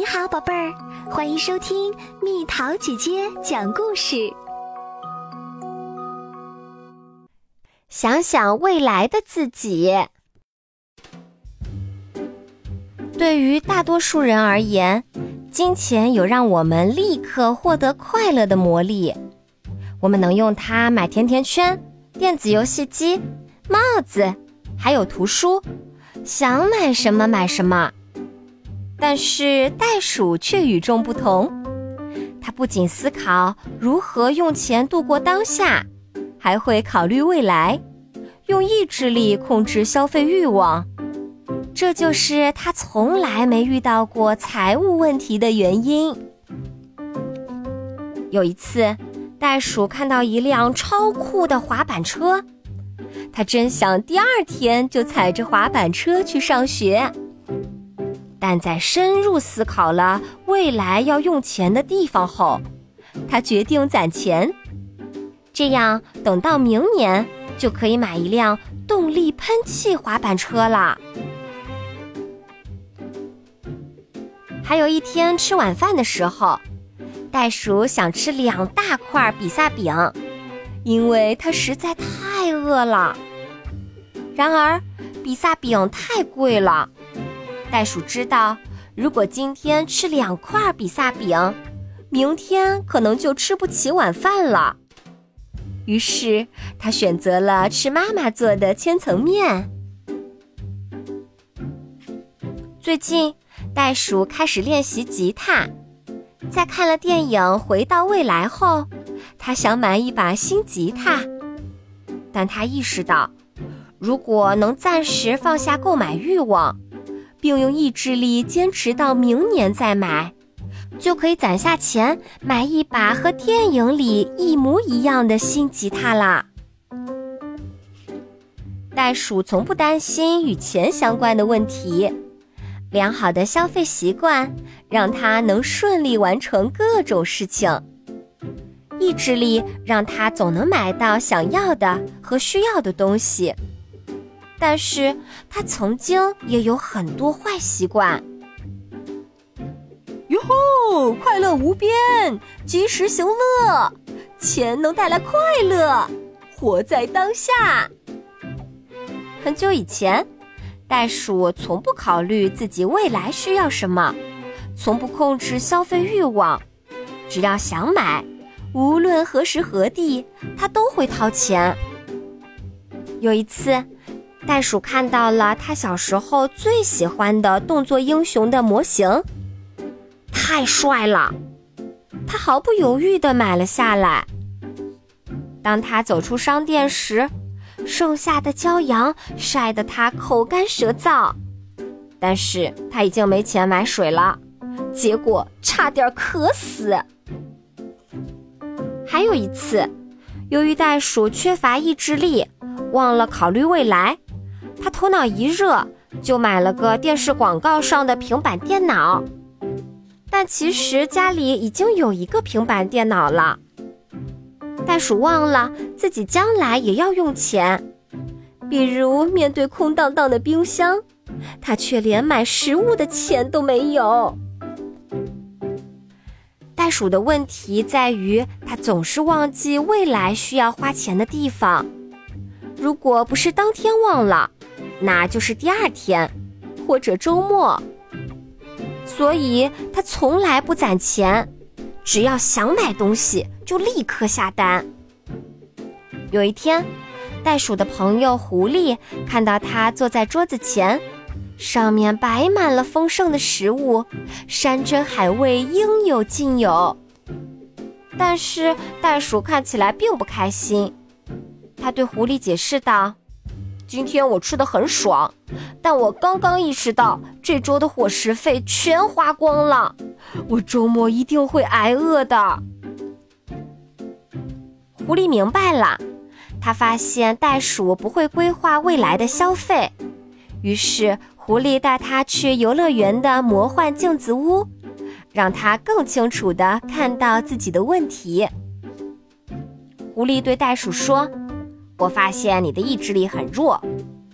你好，宝贝儿，欢迎收听蜜桃姐姐讲故事。想想未来的自己。对于大多数人而言，金钱有让我们立刻获得快乐的魔力。我们能用它买甜甜圈、电子游戏机、帽子，还有图书，想买什么买什么。但是袋鼠却与众不同，它不仅思考如何用钱度过当下，还会考虑未来，用意志力控制消费欲望。这就是它从来没遇到过财务问题的原因。有一次，袋鼠看到一辆超酷的滑板车，它真想第二天就踩着滑板车去上学。但在深入思考了未来要用钱的地方后，他决定攒钱，这样等到明年就可以买一辆动力喷气滑板车了。还有一天吃晚饭的时候，袋鼠想吃两大块比萨饼，因为它实在太饿了。然而，比萨饼太贵了。袋鼠知道，如果今天吃两块比萨饼，明天可能就吃不起晚饭了。于是，他选择了吃妈妈做的千层面。最近，袋鼠开始练习吉他。在看了电影《回到未来》后，他想买一把新吉他，但他意识到，如果能暂时放下购买欲望。并用意志力坚持到明年再买，就可以攒下钱买一把和电影里一模一样的新吉他啦。袋鼠从不担心与钱相关的问题，良好的消费习惯让它能顺利完成各种事情，意志力让它总能买到想要的和需要的东西。但是他曾经也有很多坏习惯。哟吼，快乐无边，及时行乐，钱能带来快乐，活在当下。很久以前，袋鼠从不考虑自己未来需要什么，从不控制消费欲望，只要想买，无论何时何地，他都会掏钱。有一次。袋鼠看到了他小时候最喜欢的动作英雄的模型，太帅了，他毫不犹豫地买了下来。当他走出商店时，盛夏的骄阳晒得他口干舌燥，但是他已经没钱买水了，结果差点渴死。还有一次，由于袋鼠缺乏意志力，忘了考虑未来。他头脑一热，就买了个电视广告上的平板电脑，但其实家里已经有一个平板电脑了。袋鼠忘了自己将来也要用钱，比如面对空荡荡的冰箱，他却连买食物的钱都没有。袋鼠的问题在于，他总是忘记未来需要花钱的地方。如果不是当天忘了，那就是第二天，或者周末。所以他从来不攒钱，只要想买东西就立刻下单。有一天，袋鼠的朋友狐狸看到他坐在桌子前，上面摆满了丰盛的食物，山珍海味应有尽有。但是袋鼠看起来并不开心，他对狐狸解释道。今天我吃的很爽，但我刚刚意识到这周的伙食费全花光了，我周末一定会挨饿的。狐狸明白了，他发现袋鼠不会规划未来的消费，于是狐狸带他去游乐园的魔幻镜子屋，让他更清楚地看到自己的问题。狐狸对袋鼠说。我发现你的意志力很弱，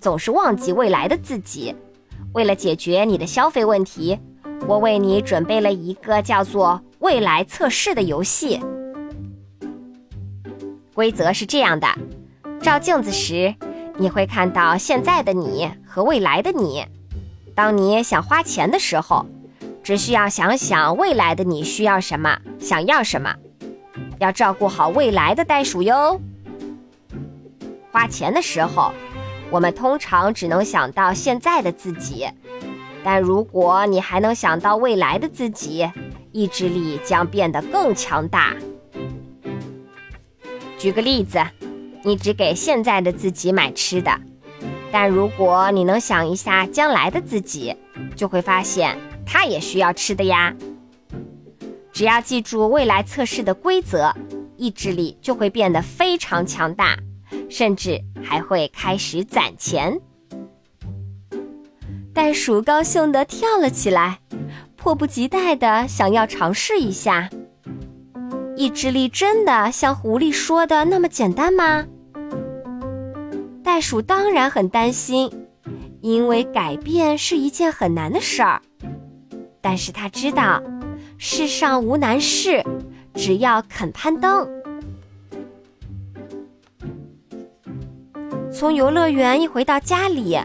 总是忘记未来的自己。为了解决你的消费问题，我为你准备了一个叫做“未来测试”的游戏。规则是这样的：照镜子时，你会看到现在的你和未来的你。当你想花钱的时候，只需要想想未来的你需要什么，想要什么，要照顾好未来的袋鼠哟。花钱的时候，我们通常只能想到现在的自己。但如果你还能想到未来的自己，意志力将变得更强大。举个例子，你只给现在的自己买吃的，但如果你能想一下将来的自己，就会发现他也需要吃的呀。只要记住未来测试的规则，意志力就会变得非常强大，甚至还会开始攒钱。袋鼠高兴地跳了起来，迫不及待地想要尝试一下。意志力真的像狐狸说的那么简单吗？袋鼠当然很担心，因为改变是一件很难的事儿。但是他知道，世上无难事，只要肯攀登。从游乐园一回到家里。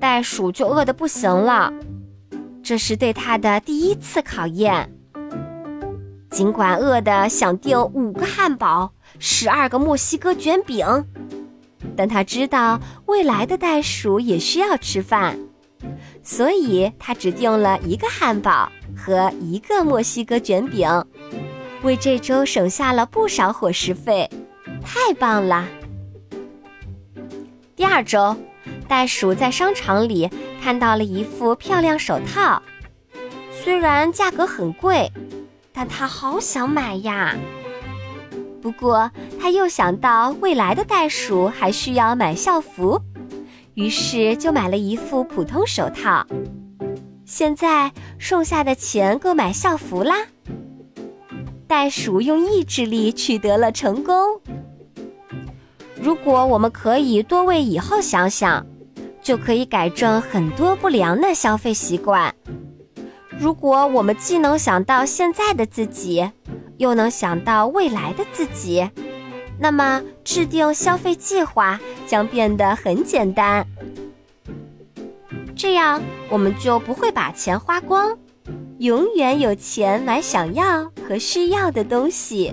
袋鼠就饿得不行了，这是对它的第一次考验。尽管饿得想订五个汉堡、十二个墨西哥卷饼，但他知道未来的袋鼠也需要吃饭，所以他只订了一个汉堡和一个墨西哥卷饼，为这周省下了不少伙食费，太棒了！第二周。袋鼠在商场里看到了一副漂亮手套，虽然价格很贵，但他好想买呀。不过他又想到未来的袋鼠还需要买校服，于是就买了一副普通手套。现在剩下的钱够买校服啦。袋鼠用意志力取得了成功。如果我们可以多为以后想想。就可以改正很多不良的消费习惯。如果我们既能想到现在的自己，又能想到未来的自己，那么制定消费计划将变得很简单。这样我们就不会把钱花光，永远有钱买想要和需要的东西。